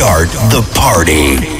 start the party.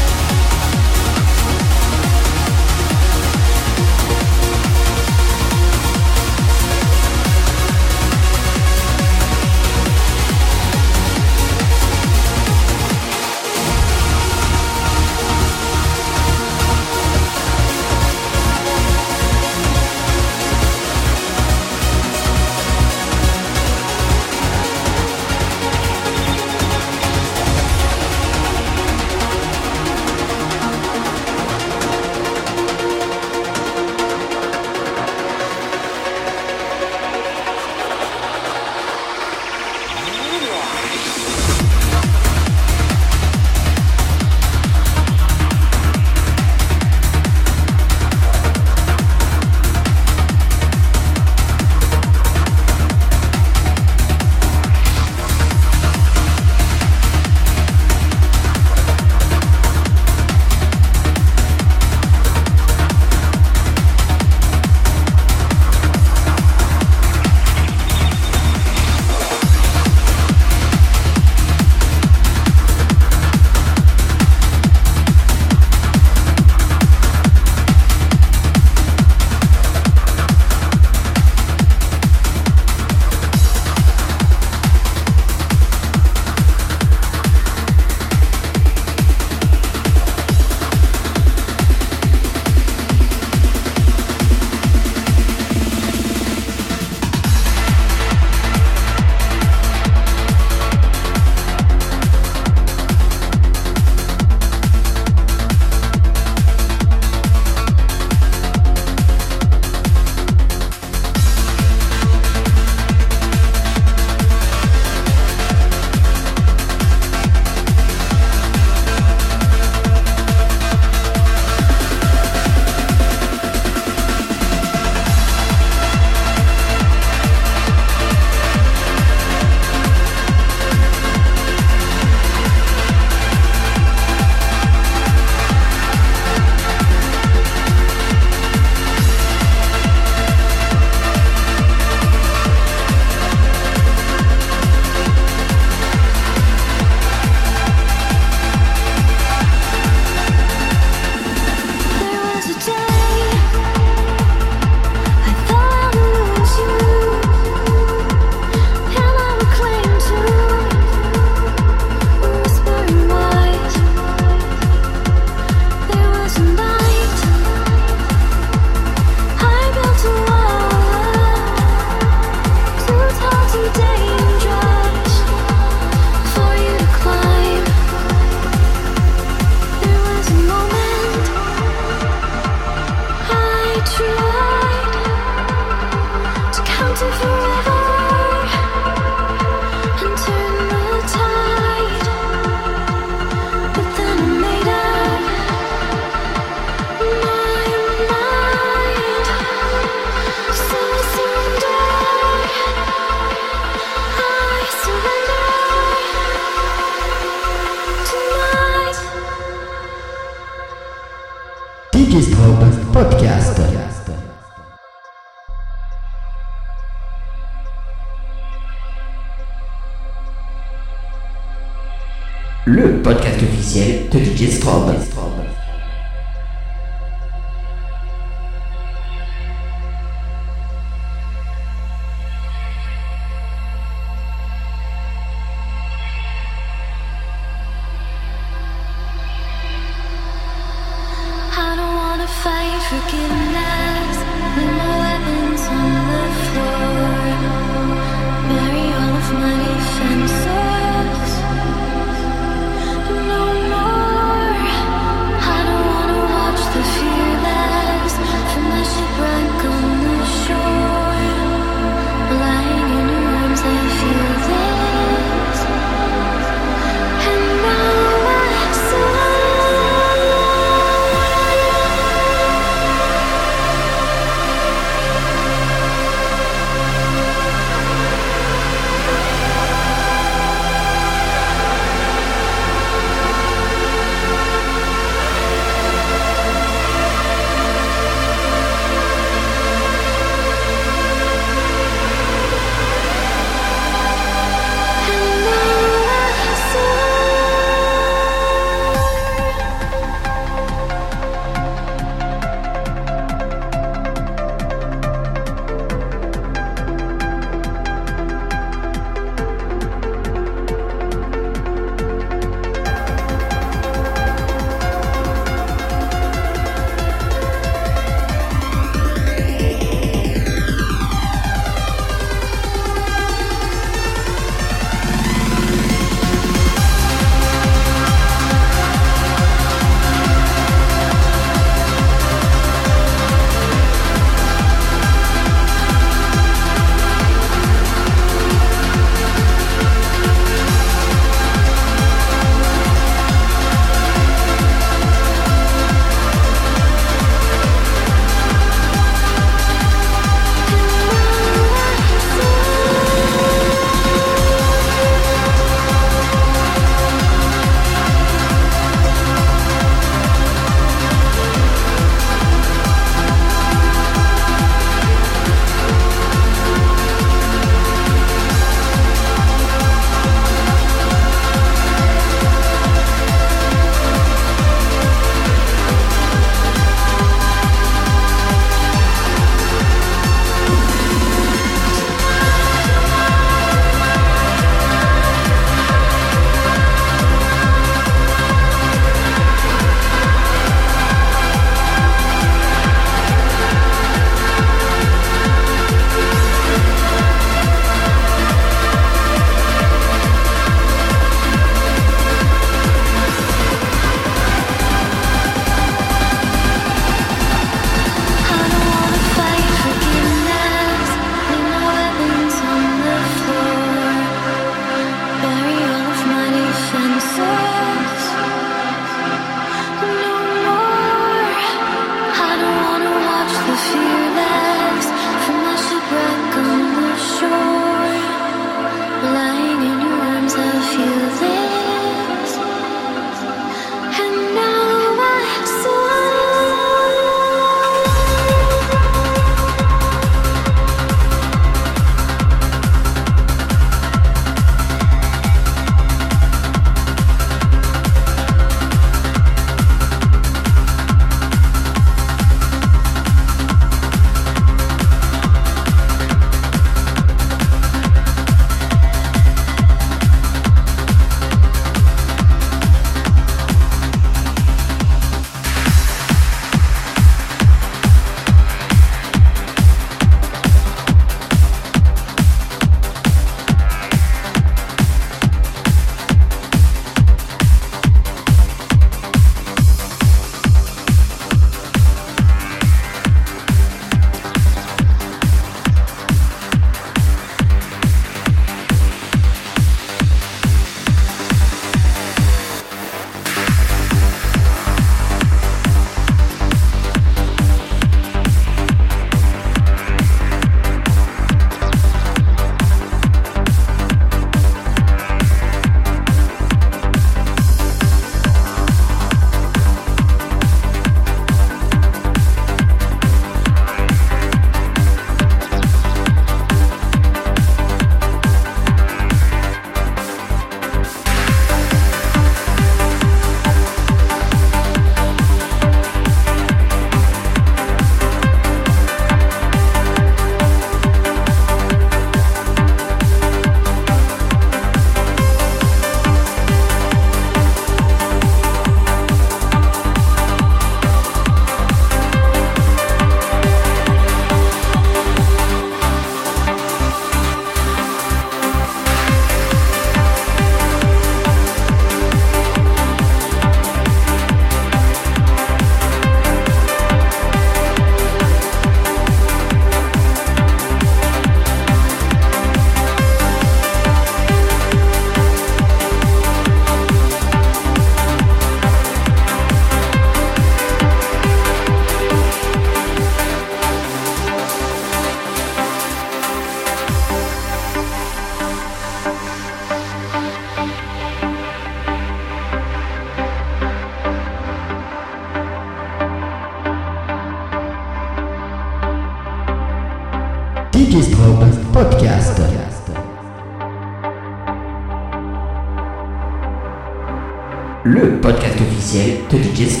Officiel de DJ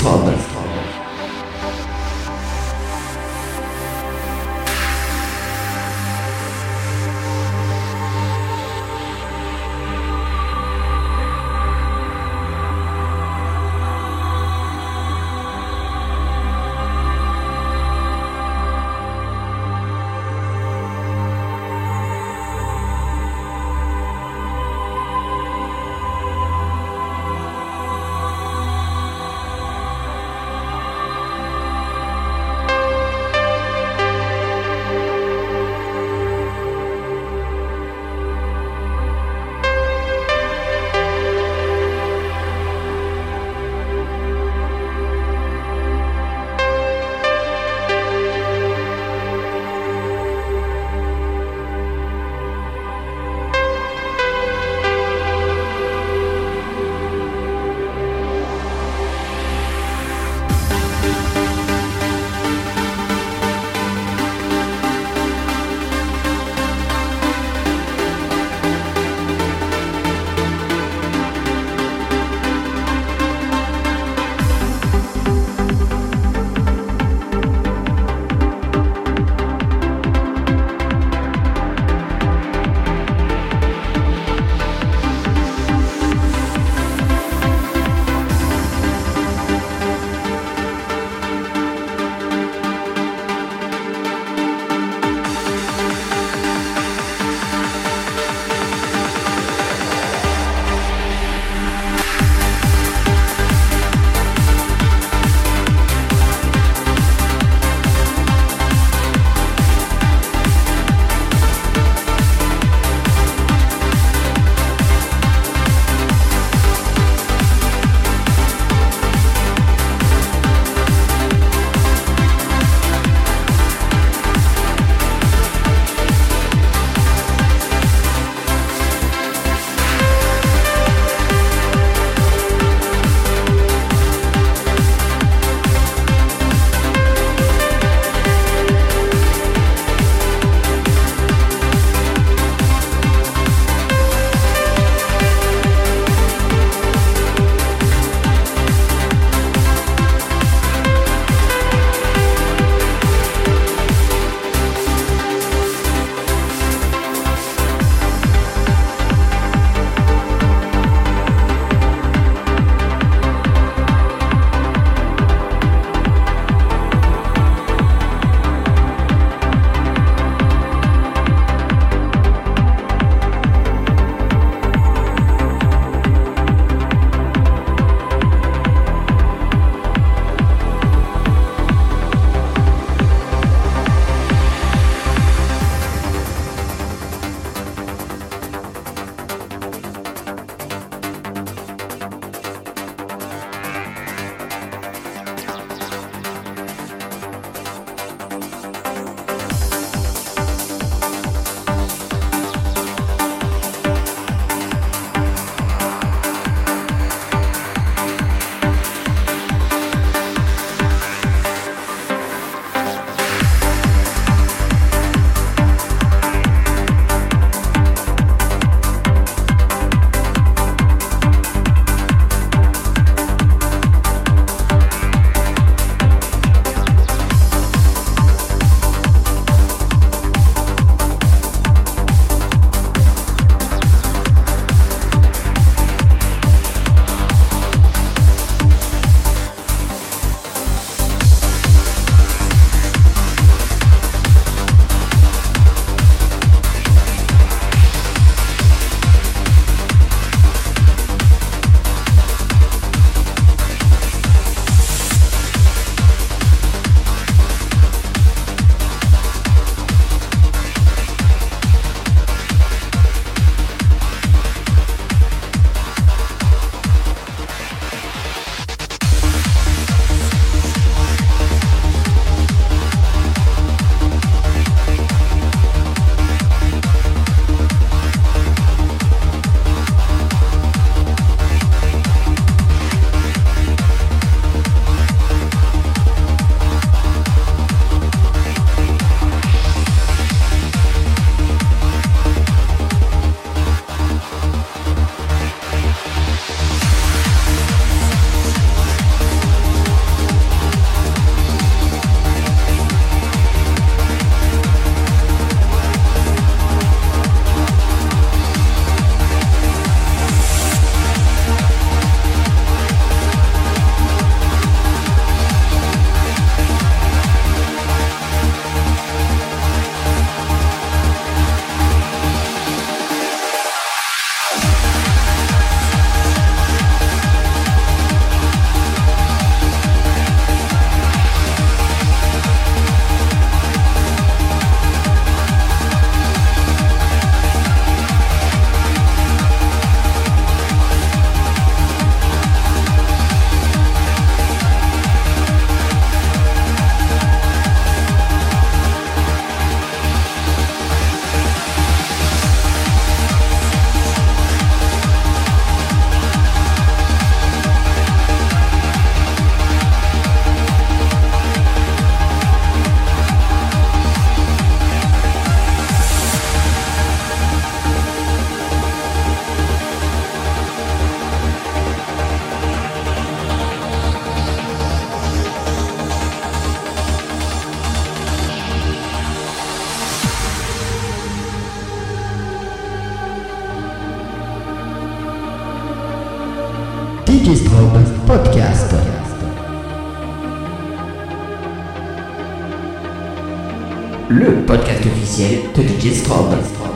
podcast officiel de Digistrobe. Digistrobe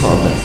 de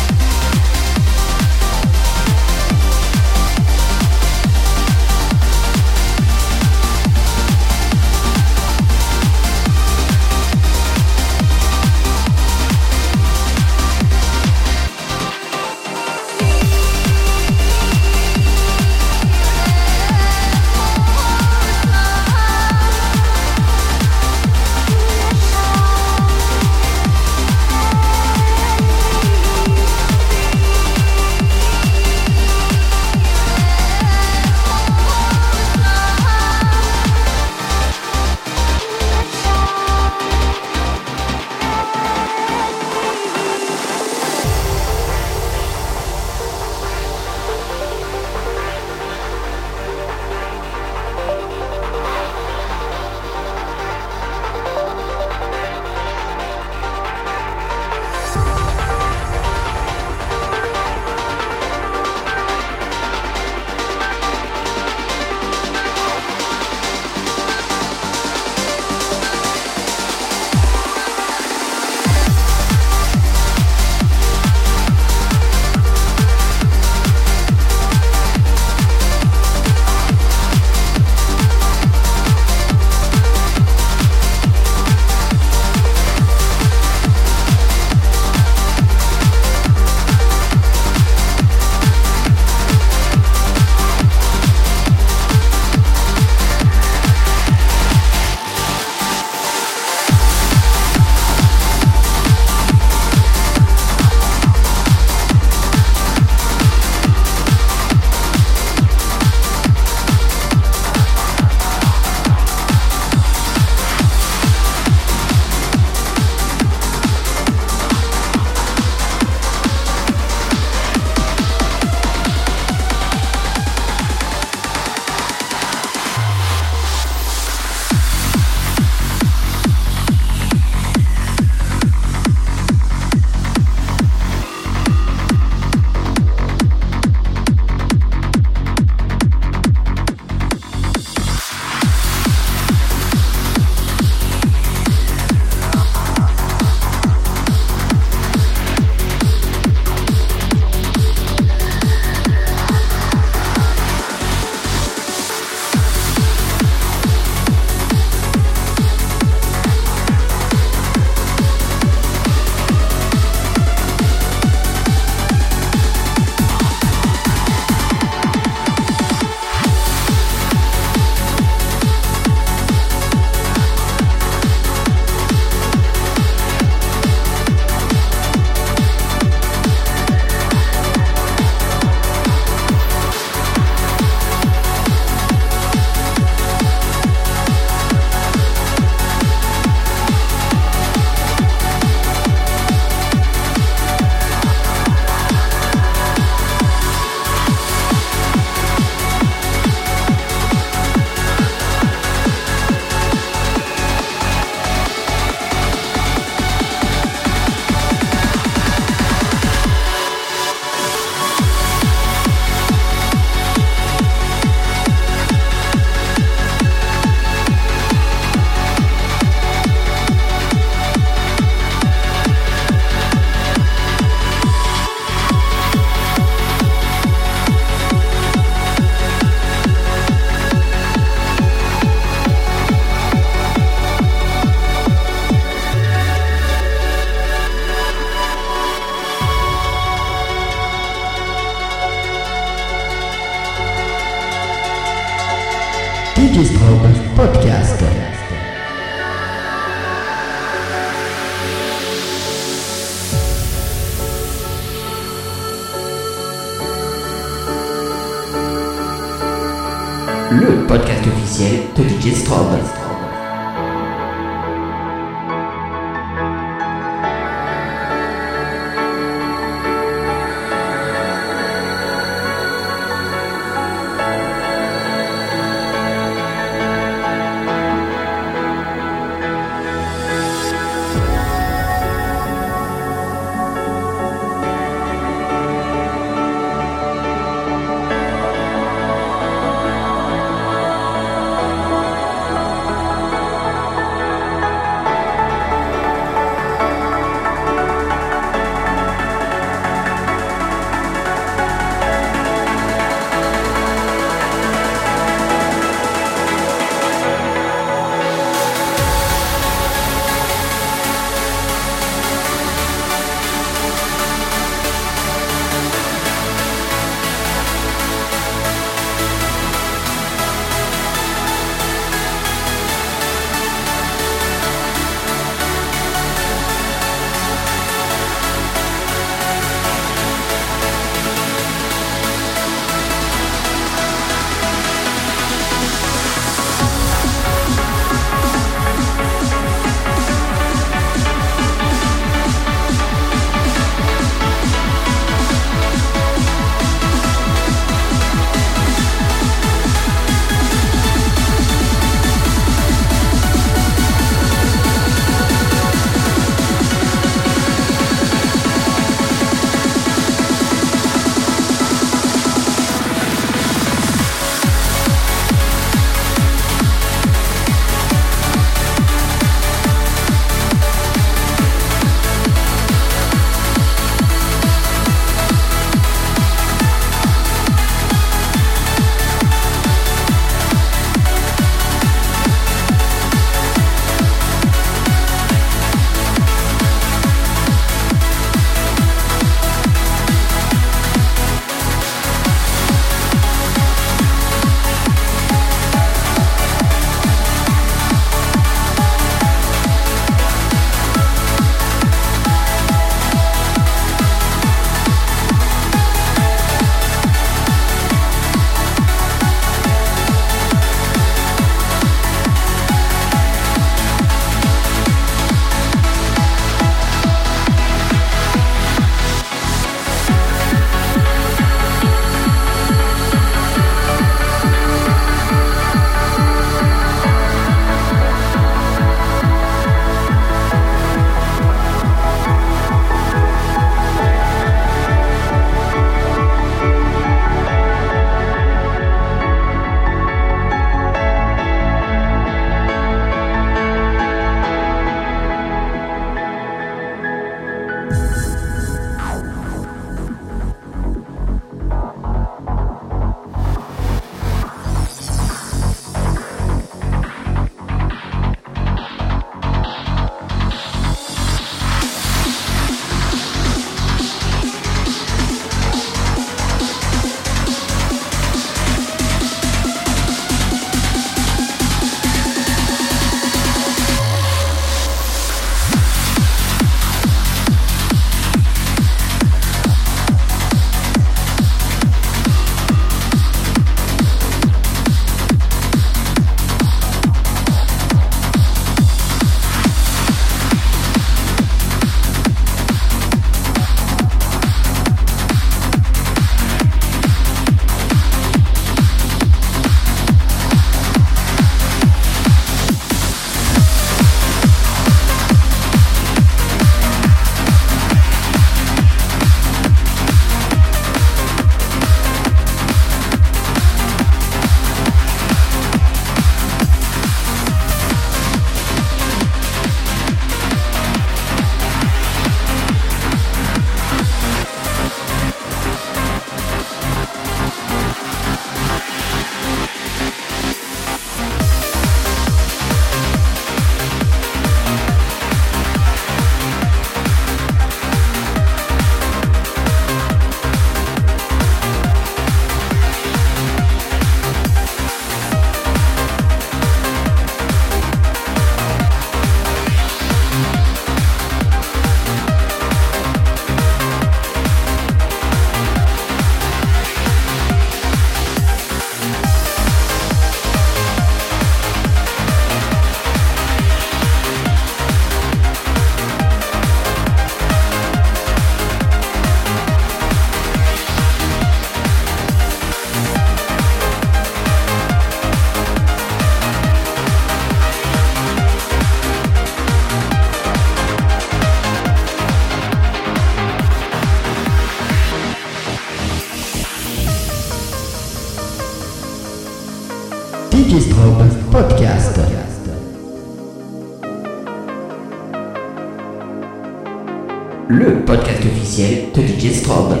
podcast officiel de DJ Strobe.